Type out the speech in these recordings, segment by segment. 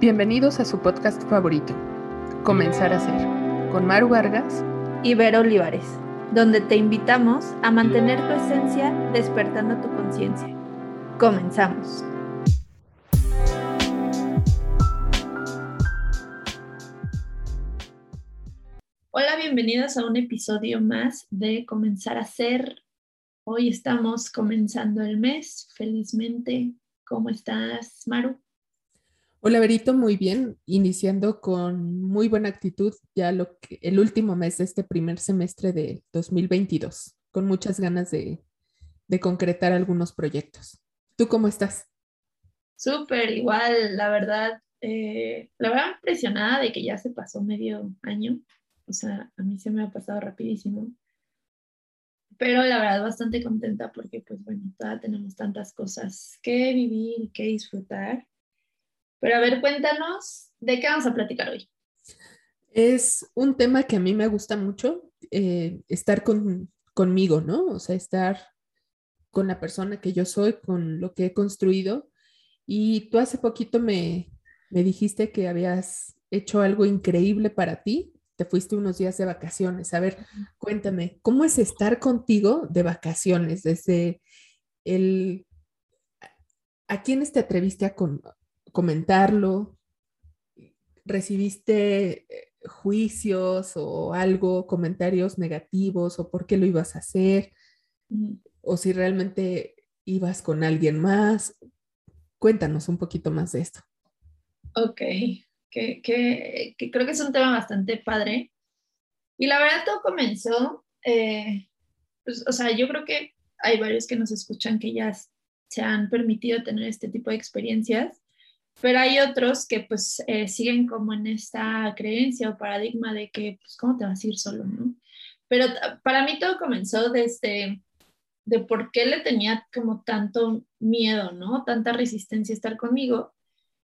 Bienvenidos a su podcast favorito, Comenzar a Ser, con Maru Vargas y Vero Olivares, donde te invitamos a mantener tu esencia despertando tu conciencia. Comenzamos. Hola, bienvenidos a un episodio más de Comenzar a Ser. Hoy estamos comenzando el mes, felizmente. ¿Cómo estás, Maru? Hola, Berito, muy bien. Iniciando con muy buena actitud ya lo que, el último mes de este primer semestre de 2022, con muchas ganas de, concretar algunos proyectos. ¿Tú cómo estás? Súper, igual, la verdad, eh, la verdad impresionada de que ya se pasó medio año. O sea, a mí se me ha pasado rapidísimo. Pero la verdad bastante contenta porque, pues bueno, todavía tenemos tantas cosas que vivir, que disfrutar pero a ver, cuéntanos, ¿de qué vamos a platicar hoy? Es un tema que a mí me gusta mucho, eh, estar conmigo, ¿no? O sea, estar con la persona que yo soy, con lo que he construido. Y tú hace poquito me, me dijiste que habías hecho algo increíble para ti. Te fuiste unos días de vacaciones. A ver, cuéntame, ¿cómo es estar contigo de vacaciones? Desde el... ¿A quiénes te atreviste a, con, comentarlo? ¿Recibiste eh, juicios o algo, comentarios negativos o por qué lo ibas a hacer? ¿O si realmente ibas con alguien más? Cuéntanos un poquito más de esto. Ok, que, creo que es un tema bastante padre. Y la verdad todo comenzó, eh, pues, o sea, yo creo que hay varios que nos escuchan que ya se han permitido tener este tipo de experiencias pero hay otros que pues eh, siguen como en esta creencia o paradigma de que, pues, ¿cómo te vas a ir solo, no? Pero para mí todo comenzó desde de por qué le tenía como tanto miedo, ¿no? Tanta resistencia a estar conmigo.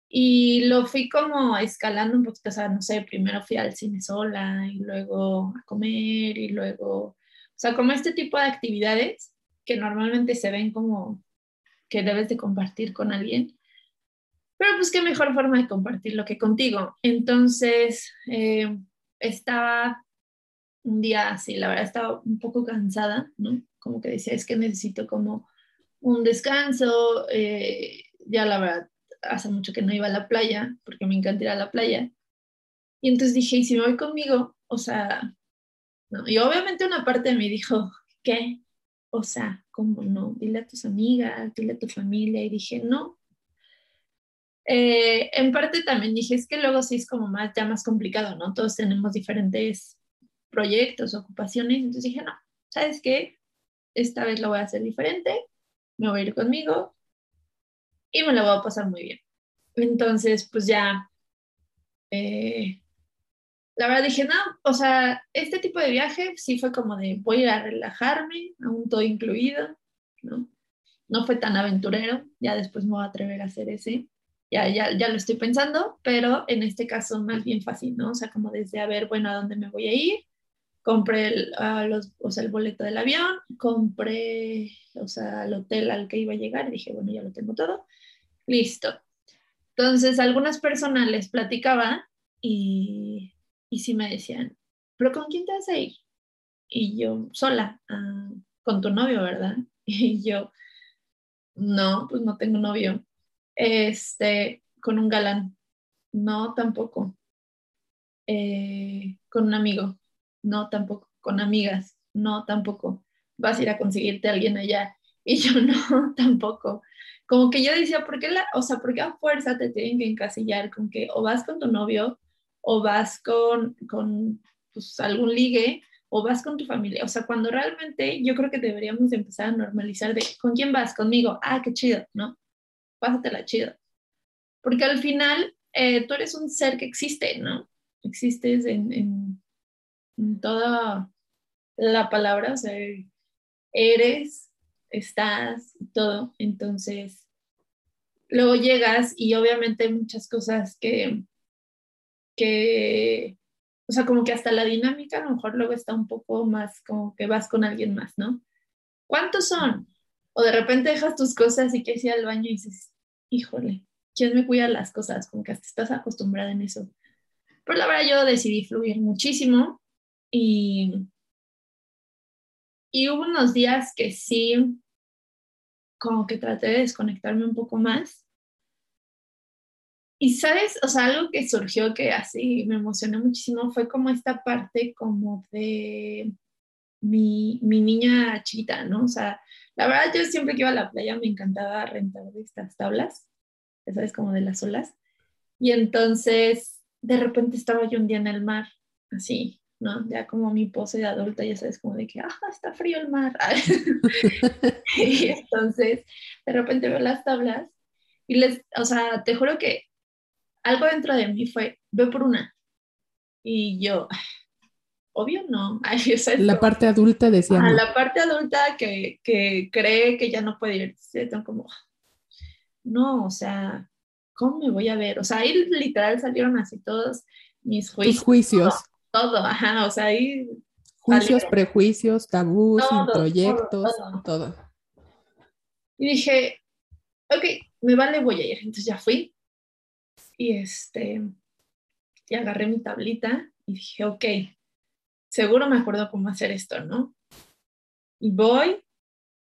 Y lo fui como escalando un poquito, o sea, no sé, primero fui al cine sola y luego a comer y luego, o sea, como este tipo de actividades que normalmente se ven como que debes de compartir con alguien pero pues qué mejor forma de compartirlo que contigo. Entonces, eh, estaba un día así, la verdad estaba un poco cansada, ¿no? Como que decía, es que necesito como un descanso. Eh, ya la verdad, hace mucho que no iba a la playa, porque me encanta ir a la playa. Y entonces dije, ¿y si me voy conmigo? O sea, no. Y obviamente una parte de mí dijo, ¿qué? O sea, ¿cómo no? Dile a tus amigas, dile a tu familia. Y dije, no, eh, en parte también dije, es que luego sí es como más, ya más complicado, ¿no? Todos tenemos diferentes proyectos, ocupaciones, entonces dije, no, ¿sabes qué? Esta vez lo voy a hacer diferente, me voy a ir conmigo y me lo voy a pasar muy bien. Entonces, pues ya, eh, la verdad dije, no, o sea, este tipo de viaje sí fue como de voy a ir a relajarme, aún todo incluido, ¿no? No fue tan aventurero, ya después me voy a atrever a hacer ese ya, ya, ya lo estoy pensando, pero en este caso más bien fácil, ¿no? O sea, como desde a ver, bueno, ¿a dónde me voy a ir? Compré el, los, o sea, el boleto del avión, compré, o sea, el hotel al que iba a llegar, dije, bueno, ya lo tengo todo, listo. Entonces, algunas personas les platicaba y, y sí me decían, ¿pero con quién te vas a ir? Y yo, sola, ah, con tu novio, ¿verdad? Y yo, no, pues no tengo novio este, con un galán, no tampoco. Eh, con un amigo, no tampoco. Con amigas, no tampoco. Vas a ir a conseguirte a alguien allá. Y yo no, tampoco. Como que yo decía, ¿por qué la, o sea, por qué a fuerza te tienen que encasillar con que o vas con tu novio o vas con, con pues, algún ligue o vas con tu familia. O sea, cuando realmente yo creo que deberíamos empezar a normalizar de, ¿con quién vas? Conmigo. Ah, qué chido, ¿no? Pásatela chido. Porque al final eh, tú eres un ser que existe, ¿no? Existes en, en, toda la palabra, o sea, eres, estás, todo. Entonces, luego llegas y obviamente muchas cosas que, que, o sea, como que hasta la dinámica a lo mejor luego está un poco más como que vas con alguien más, ¿no? ¿Cuántos son? O de repente dejas tus cosas y quieres ir al baño y dices, híjole, ¿quién me cuida las cosas? Como que hasta estás acostumbrada en eso. Pero la verdad yo decidí fluir muchísimo y, y hubo unos días que sí, como que traté de desconectarme un poco más. Y sabes, o sea, algo que surgió que así me emocionó muchísimo fue como esta parte como de mi, mi niña chiquita, ¿no? O sea, la verdad yo siempre que iba a la playa me encantaba rentar estas tablas, sabes, como de las olas. Y entonces, de repente estaba yo un día en el mar, así, ¿no? Ya como mi pose de adulta, ya sabes, como de que, ajá, está frío el mar. y entonces, de repente veo las tablas y les, o sea, te juro que algo dentro de mí fue, ve por una. Y yo, obvio no. la parte adulta decía. A la parte adulta que, que, cree que ya no puede ir. Entonces, como, no, o sea, ¿cómo me voy a ver? O sea, ahí literal salieron así todos mis juicios. Tus juicios. Todo, ajá, o sea, ahí. Juicios, prejuicios, tabús, proyectos, todo, todo. Y dije, ok, me vale, voy a ir. Entonces ya fui. Y este, y agarré mi tablita y dije, ok, seguro me acuerdo cómo hacer esto, ¿no? Y voy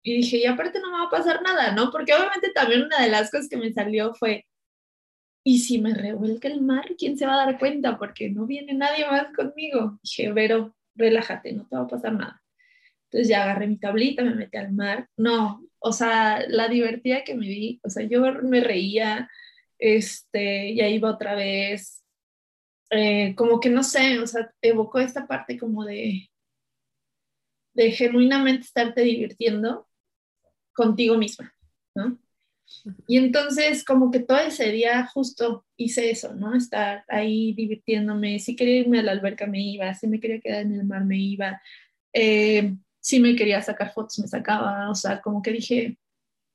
y dije, y aparte no me va a pasar nada, ¿no? Porque obviamente también una de las cosas que me salió fue, ¿y si me revuelca el mar, quién se va a dar cuenta? Porque no viene nadie más conmigo. Dije, Vero, relájate, no te va a pasar nada. Entonces ya agarré mi tablita, me metí al mar. No, o sea, la divertida que me vi, o sea, yo me reía, este, ya iba otra vez, eh, como que no sé, o sea, evocó esta parte como de, de genuinamente estarte divirtiendo contigo misma, ¿no? Y entonces como que todo ese día justo hice eso, ¿no? Estar ahí divirtiéndome, si quería irme a la alberca me iba, si me quería quedar en el mar me iba, eh, si me quería sacar fotos me sacaba, o sea, como que dije,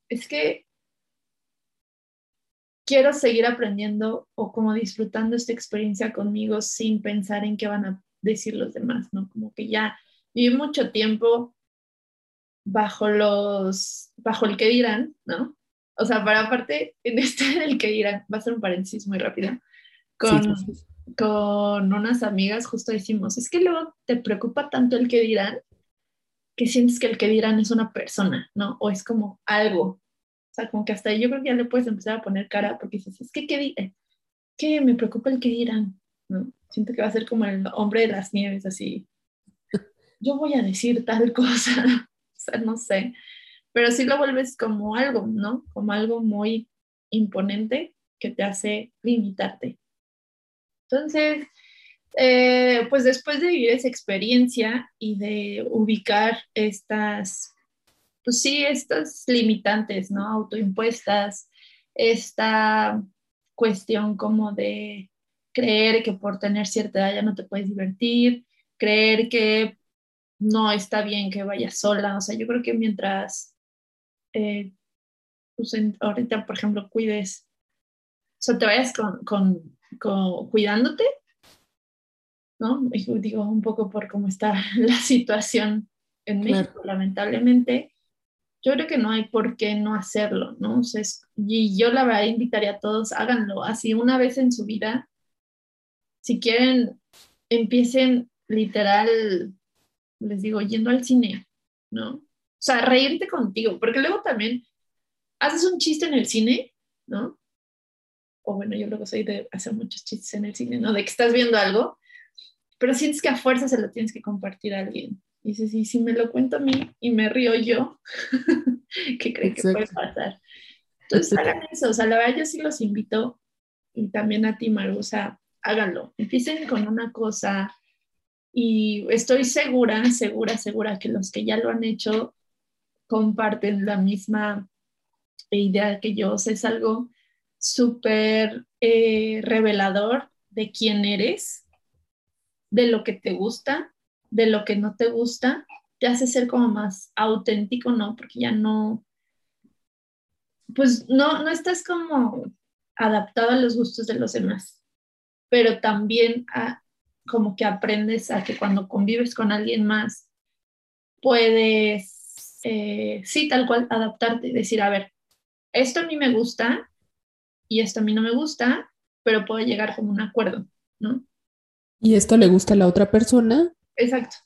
es que quiero seguir aprendiendo o como disfrutando esta experiencia conmigo sin pensar en qué van a decir los demás, ¿no? Como que ya viví mucho tiempo bajo los, bajo el que dirán, ¿no? O sea, para aparte, en este del que dirán, va a ser un paréntesis muy rápido, con, con unas amigas justo decimos, es que luego te preocupa tanto el que dirán que sientes que el que dirán es una persona, ¿no? O es como algo, o sea, como que hasta ahí yo creo que ya le puedes empezar a poner cara porque dices, es que, ¿qué, eh, ¿qué me preocupa el que dirán? ¿no? Siento que va a ser como el hombre de las nieves, así. Yo voy a decir tal cosa, o sea, no sé. Pero sí lo vuelves como algo, ¿no? Como algo muy imponente que te hace limitarte. Entonces, eh, pues después de vivir esa experiencia y de ubicar estas pues sí, estas limitantes, ¿no? Autoimpuestas, esta cuestión como de creer que por tener cierta edad ya no te puedes divertir, creer que no está bien que vayas sola, o sea, yo creo que mientras, eh, pues ahorita, por ejemplo, cuides, o sea, te vayas con, cuidándote, ¿no? Digo, un poco por cómo está la situación en México, lamentablemente, yo creo que no hay por qué no hacerlo, ¿no? O sea, y yo la verdad invitaría a todos, háganlo así una vez en su vida. Si quieren, empiecen literal, les digo, yendo al cine, ¿no? O sea, reírte contigo, porque luego también haces un chiste en el cine, ¿no? O bueno, yo creo que soy de hacer muchos chistes en el cine, ¿no? De que estás viendo algo, pero sientes que a fuerza se lo tienes que compartir a alguien. Y dices, y si me lo cuento a mí y me río yo, ¿qué creen que puede pasar? Entonces hagan eso, o sea, la verdad yo sí los invito y también a ti, Maru, o sea, háganlo, empiecen con una cosa y estoy segura, segura, segura que los que ya lo han hecho comparten la misma idea que yo, o sea, es algo súper eh, revelador de quién eres, de lo que te gusta de lo que no te gusta, te hace ser como más auténtico, ¿no? Porque ya no, pues no, no estás como adaptado a los gustos de los demás, pero también como que aprendes a que cuando convives con alguien más, puedes, eh, sí, tal cual, adaptarte y decir, a ver, esto a mí me gusta y esto a mí no me gusta, pero puedo llegar como un acuerdo, ¿no? Y esto le gusta a la otra persona. Exacto.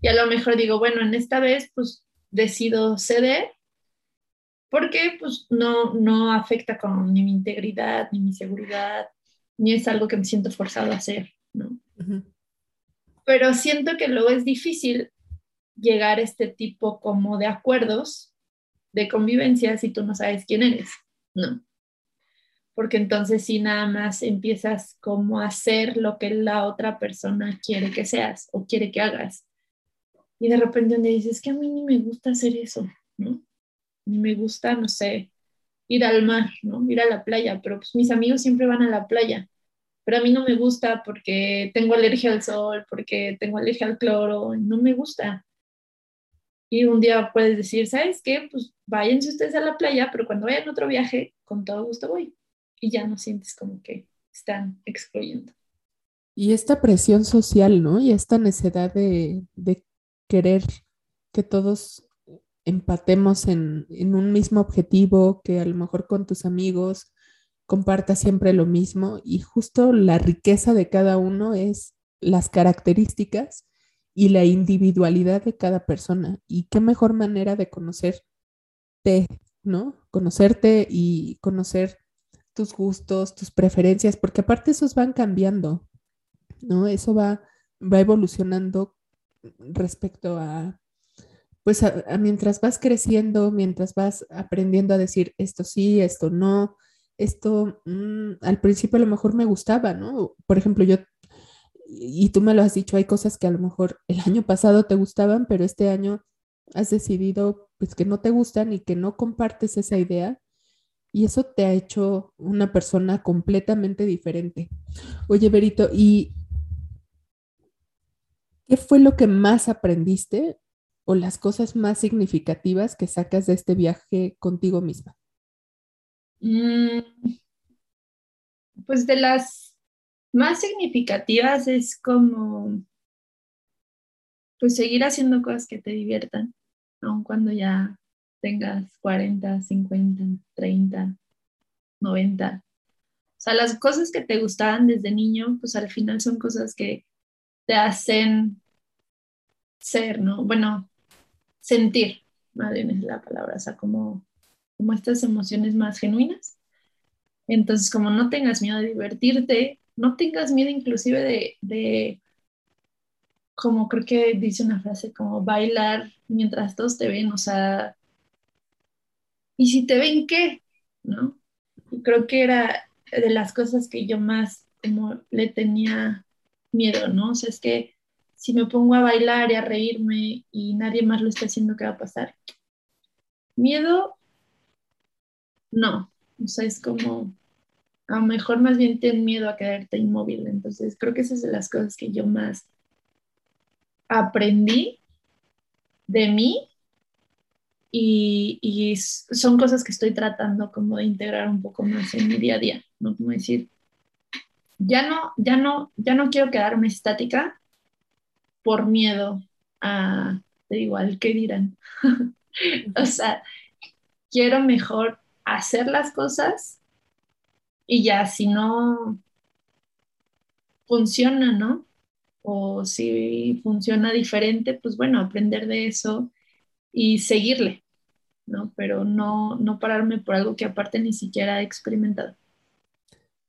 Y a lo mejor digo, bueno, en esta vez pues decido ceder porque pues no, no afecta con ni mi integridad, ni mi seguridad, ni es algo que me siento forzado a hacer, ¿no? Pero siento que luego es difícil llegar a este tipo como de acuerdos de convivencia si tú no sabes quién eres, ¿no? Porque entonces si nada más empiezas como a hacer lo que la otra persona quiere que seas o quiere que hagas. Y de repente donde dices que a mí ni me gusta hacer eso, ¿no? Ni me gusta, no sé, ir al mar, ¿no? Ir a la playa, pero pues mis amigos siempre van a la playa, pero a mí no me gusta porque tengo alergia al sol, porque tengo alergia al cloro, no me gusta. Y un día puedes decir, ¿sabes qué? Pues váyanse ustedes a la playa, pero cuando vayan a otro viaje, con todo gusto voy. Y ya no sientes como que están excluyendo. Y esta presión social, ¿no? Y esta necesidad de, querer que todos empatemos en, en, un mismo objetivo, que a lo mejor con tus amigos compartas siempre lo mismo y justo la riqueza de cada uno es las características y la individualidad de cada persona. Y qué mejor manera de conocerte, ¿no? Conocerte y conocer tus gustos, tus preferencias, porque aparte esos van cambiando, ¿no? Eso va, va evolucionando respecto a, pues mientras vas creciendo, mientras vas aprendiendo a decir esto sí, esto no, esto mm, al principio a lo mejor me gustaba, ¿no? Por ejemplo, yo y tú me lo has dicho, hay cosas que a lo mejor el año pasado te gustaban, pero este año has decidido pues que no te gustan y que no compartes esa idea y eso te ha hecho una persona completamente diferente. Oye, Berito, ¿y qué fue lo que más aprendiste o las cosas más significativas que sacas de este viaje contigo misma? Mm, pues de las más significativas es como, pues seguir haciendo cosas que te diviertan, aun cuando ya tengas 40, 50, 30, 90. O sea, las cosas que te gustaban desde niño, pues al final son cosas que te hacen ser, ¿no? Bueno, sentir, más bien es la palabra, o sea, como, como estas emociones más genuinas. Entonces, como no tengas miedo de divertirte, no tengas miedo inclusive de, como creo que dice una frase, como bailar mientras todos te ven, o sea, ¿y si te ven qué? ¿No? Creo que era de las cosas que yo más como le tenía miedo, ¿no? O sea, es que si me pongo a bailar y a reírme y nadie más lo está haciendo, ¿qué va a pasar? Miedo, no, o sea, es como, a lo mejor más bien ten miedo a quedarte inmóvil. Entonces, creo que esas son las cosas que yo más aprendí de mí y, son cosas que estoy tratando como de integrar un poco más en mi día a día, ¿no? Como decir, ya no, ya no, ya no quiero quedarme estática por miedo a, de igual, ¿qué dirán? o sea, quiero mejor hacer las cosas y ya si no funciona, ¿no? O si funciona diferente, pues bueno, aprender de eso y seguirle, ¿no? Pero no, no pararme por algo que aparte ni siquiera he experimentado.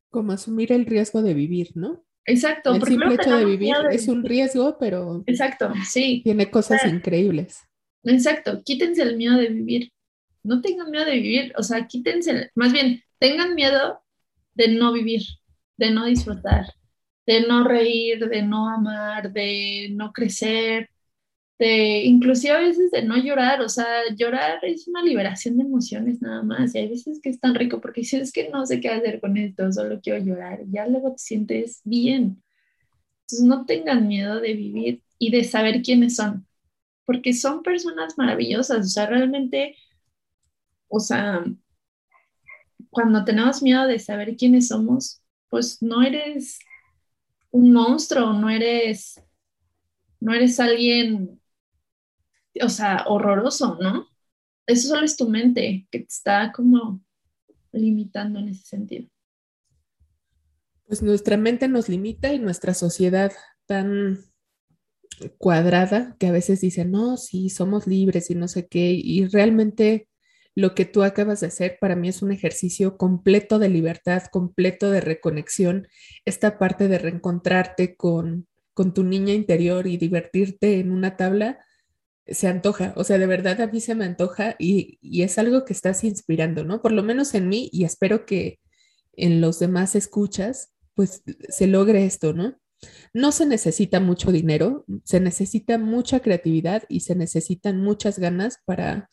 Como asumir el riesgo de vivir, ¿no? Exacto. El simple hecho de vivir es un riesgo, pero Exacto, sí. tiene cosas increíbles. Exacto, quítense el miedo de vivir. No tengan miedo de vivir, o sea, quítense, más bien, tengan miedo de no vivir, de no disfrutar, de no reír, de no amar, de no crecer, de inclusive a veces de no llorar, o sea, llorar es una liberación de emociones nada más, y hay veces que es tan rico porque si es que no sé qué hacer con esto, solo quiero llorar, ya luego te sientes bien. Entonces no tengan miedo de vivir y de saber quiénes son, porque son personas maravillosas, o sea, realmente, o sea, cuando tenemos miedo de saber quiénes somos, pues no eres un monstruo, no eres, no eres alguien, o sea, horroroso, ¿no? Eso solo es tu mente que te está como limitando en ese sentido? Pues nuestra mente nos limita y nuestra sociedad tan cuadrada que a veces dice, no, sí, somos libres y no sé qué, y realmente lo que tú acabas de hacer para mí es un ejercicio completo de libertad, completo de reconexión, esta parte de reencontrarte con, con tu niña interior y divertirte en una tabla, se antoja, o sea, de verdad a mí se me antoja y, y es algo que estás inspirando, ¿no? Por lo menos en mí y espero que en los demás escuchas, pues se logre esto, ¿no? No se necesita mucho dinero, se necesita mucha creatividad y se necesitan muchas ganas para,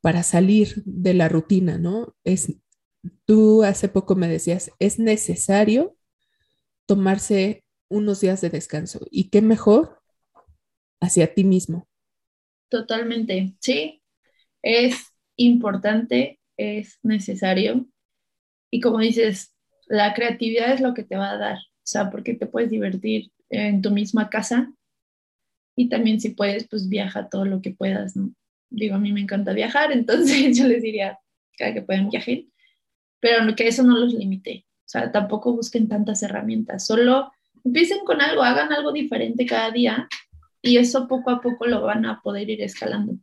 para salir de la rutina, ¿no? Es, tú hace poco me decías, es necesario tomarse unos días de descanso y qué mejor hacia ti mismo. Totalmente, sí, es importante, es necesario y como dices, la creatividad es lo que te va a dar o sea, porque te puedes divertir en tu misma casa y también si puedes, pues viaja todo lo que puedas. Digo, a mí me encanta viajar, entonces yo les diría cada que puedan viajar, pero que eso no los limite. O sea, tampoco busquen tantas herramientas, solo empiecen con algo, hagan algo diferente cada día y eso poco a poco lo van a poder ir escalando.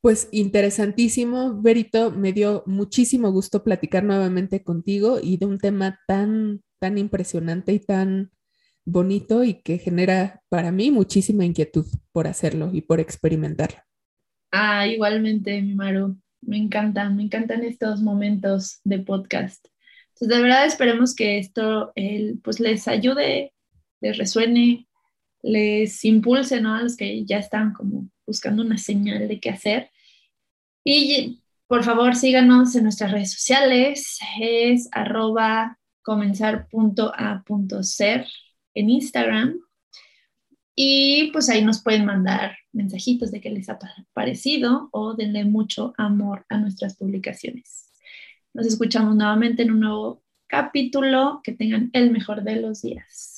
Pues interesantísimo, Berito, me dio muchísimo gusto platicar nuevamente contigo y de un tema tan, tan impresionante y tan bonito y que genera para mí muchísima inquietud por hacerlo y por experimentarlo. Ah, igualmente, mi Maru, me encantan, me encantan estos momentos de podcast. Entonces, de verdad esperemos que esto pues les ayude, les resuene, les impulse, ¿no? A los que ya están como buscando una señal de qué hacer. Y por favor, síganos en nuestras redes sociales. Es arroba comenzar.a.ser en Instagram. Y pues ahí nos pueden mandar mensajitos de qué les ha parecido o denle mucho amor a nuestras publicaciones. Nos escuchamos nuevamente en un nuevo capítulo. Que tengan el mejor de los días.